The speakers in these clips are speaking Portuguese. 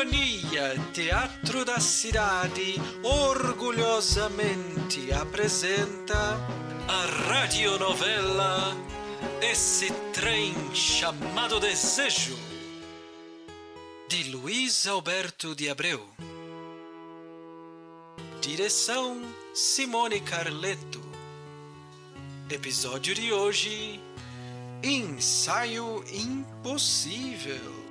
Companhia Teatro da Cidade orgulhosamente apresenta a radionovela Esse Trem Chamado Desejo, de Luiz Alberto de Abreu. Direção Simone Carleto. Episódio de hoje: Ensaio Impossível.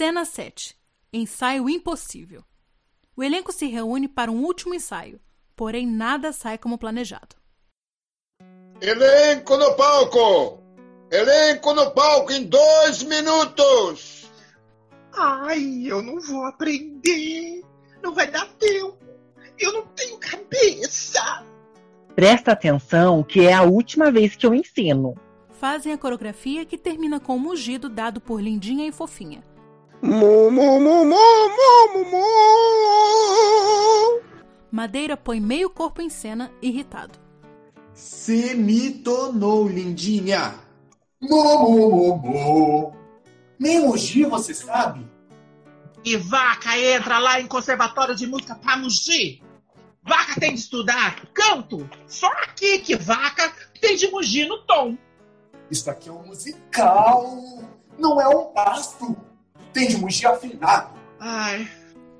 Cena 7 Ensaio impossível. O elenco se reúne para um último ensaio, porém nada sai como planejado. Elenco no palco! Elenco no palco em dois minutos! Ai, eu não vou aprender. Não vai dar tempo. Eu não tenho cabeça. Presta atenção que é a última vez que eu ensino. Fazem a coreografia que termina com um mugido dado por Lindinha e Fofinha. Mu, mu, mu, mu, mu, mu, mu. Madeira põe meio corpo em cena, irritado. Semitonou, lindinha. Mo, mo, mo, mo. Nem emoji você sabe? E vaca entra lá em conservatório de música pra mugir. Vaca tem de estudar canto. Só aqui que vaca tem de mugir no tom. Isso aqui é um musical. Não é um pasto. Tem de mugir afinado. Ai,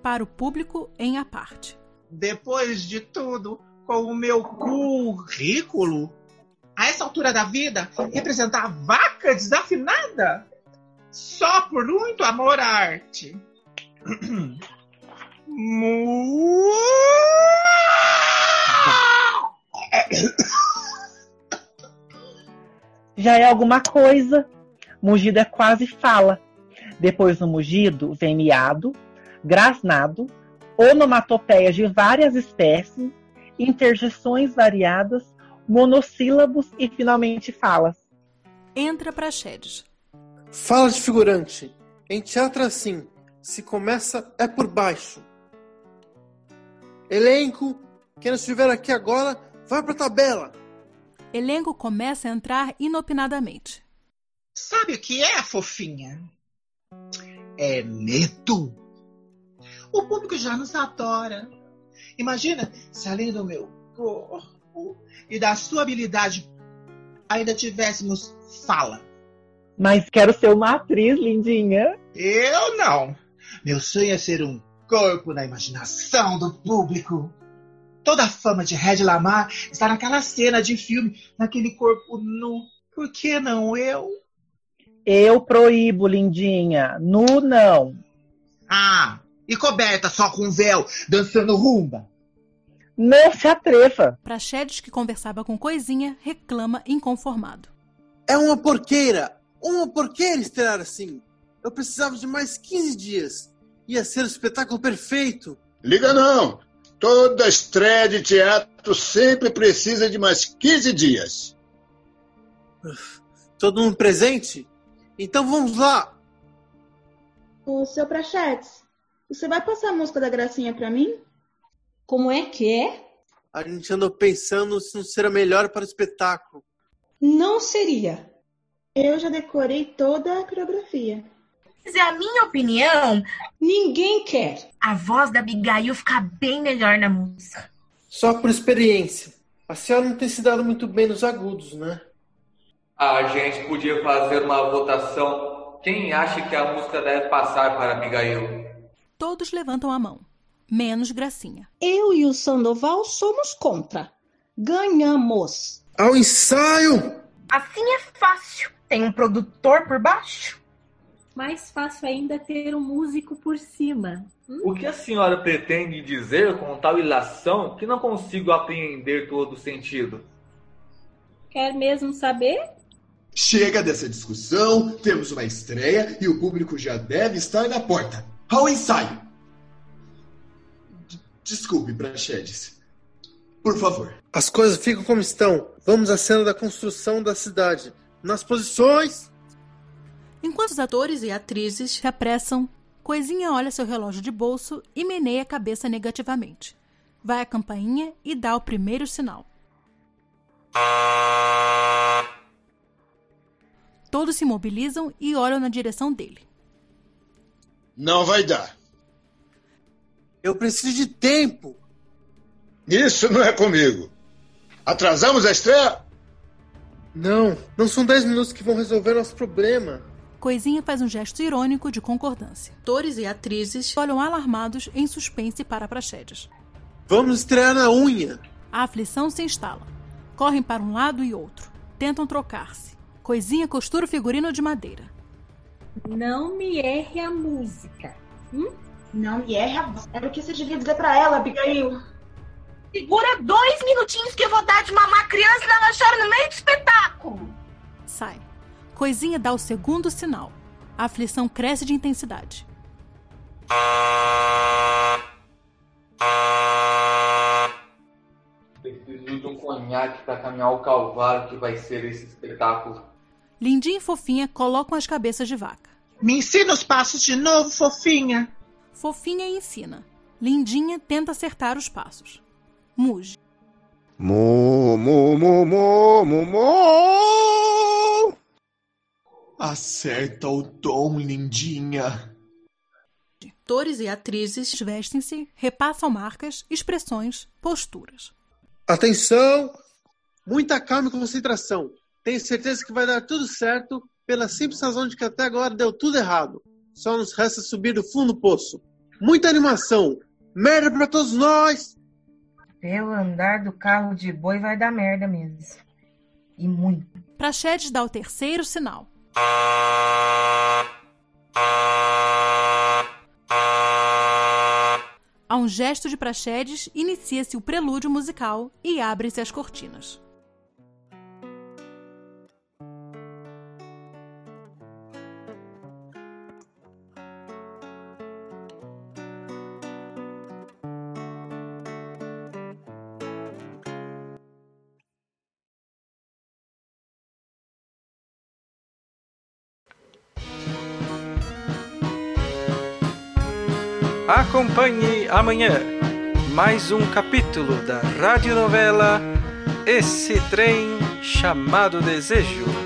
Para o público, em a parte. depois de tudo, com o meu currículo, a essa altura da vida, representar a vaca desafinada? Só por muito amor à arte. Mu- Já é alguma coisa. Mugido é quase fala. Depois do mugido vem miado, grasnado, onomatopeias de várias espécies, interjeções variadas, monossílabos e finalmente falas. Entra para Chedes. Fala de figurante. Em teatro assim, se começa é por baixo. Elenco, quem não estiver aqui agora, vai pra tabela. Elenco começa a entrar inopinadamente. Sabe o que é, fofinha? É medo. O público já nos adora. Imagina se além do meu corpo e da sua habilidade ainda tivéssemos fala. Mas quero ser uma atriz, lindinha. Eu não. Meu sonho é ser um corpo na imaginação do público. Toda a fama de Red Lamar está naquela cena de filme, naquele corpo nu. Por que não eu? Eu proíbo, lindinha. Nu não. Ah, e coberta só com véu, dançando rumba. Não se atreva. Para Chedes, que conversava com Coisinha, reclama inconformado. É uma porqueira. Uma porqueira estrear assim. Eu precisava de mais 15 dias. Ia ser o espetáculo perfeito. Liga não! Toda estreia de teatro sempre precisa de mais 15 dias. Todo mundo presente? Então vamos lá. Ô, seu Prachetes, você vai passar a música da Gracinha pra mim? Como é que é? A gente andou pensando se não será melhor para o espetáculo. Não seria. Eu já decorei toda a coreografia. Mas é a minha opinião, Ninguém quer. a voz da Abigail fica bem melhor na música. Só por experiência. A senhora não tem se dado muito bem nos agudos, né? A gente podia fazer uma votação. Quem acha que a música deve passar para Abigail? Todos levantam a mão, menos Gracinha. Eu e o Sandoval somos contra. Ganhamos. Ao ensaio! Assim é fácil. Tem um produtor por baixo. Mais fácil ainda ter um músico por cima. O que a senhora pretende dizer com tal ilação que não consigo apreender todo o sentido? Quer mesmo saber? Chega dessa discussão, temos uma estreia e o público já deve estar na porta. Ao ensaio! D- Desculpe, Praxedes. Por favor. As coisas ficam como estão. Vamos à cena da construção da cidade. Nas posições! Enquanto os atores e atrizes se apressam, Coisinha olha seu relógio de bolso e meneia a cabeça negativamente. Vai à campainha e dá o primeiro sinal. Todos se mobilizam e olham na direção dele. Não vai dar. Eu preciso de tempo. Isso não é comigo. Atrasamos a estreia? Não, não são 10 minutos que vão resolver nosso problema. Coisinha faz um gesto irônico de concordância. Atores e atrizes olham alarmados em suspense para Praxedes. Vamos estrear na unha. A aflição se instala. Correm para um lado e outro. Tentam trocar-se. Coisinha costura o figurino de madeira. Não me erre a música. Hum? Não me erre a voz. Era o que você devia dizer pra ela, Abigail. Segura dois minutinhos que eu vou dar de mamar a criança e ela chora no meio do espetáculo. Sai. Coisinha dá o segundo sinal. A aflição cresce de intensidade. Preciso de um conhaque para caminhar o calvário que vai ser esse espetáculo. Lindinha e Fofinha colocam as cabeças de vaca. Me ensina os passos de novo, fofinha. Fofinha ensina. Lindinha tenta acertar os passos. Muge. Mo, mo, mo, mo, mo, mo. Acerta o tom, lindinha. Atores e atrizes vestem-se, repassam marcas, expressões, posturas. Atenção! Muita calma e concentração. Tenho certeza que vai dar tudo certo, pela simples razão de que até agora deu tudo errado. Só nos resta subir do fundo do poço. Muita animação! Merda pra todos nós! Pelo andar do carro de boi vai dar merda mesmo. E muito. Praxedes dá o terceiro sinal. A um gesto de Praxedes, inicia-se o prelúdio musical e abrem-se as cortinas. Acompanhe amanhã mais um capítulo da radionovela Esse Trem Chamado Desejo.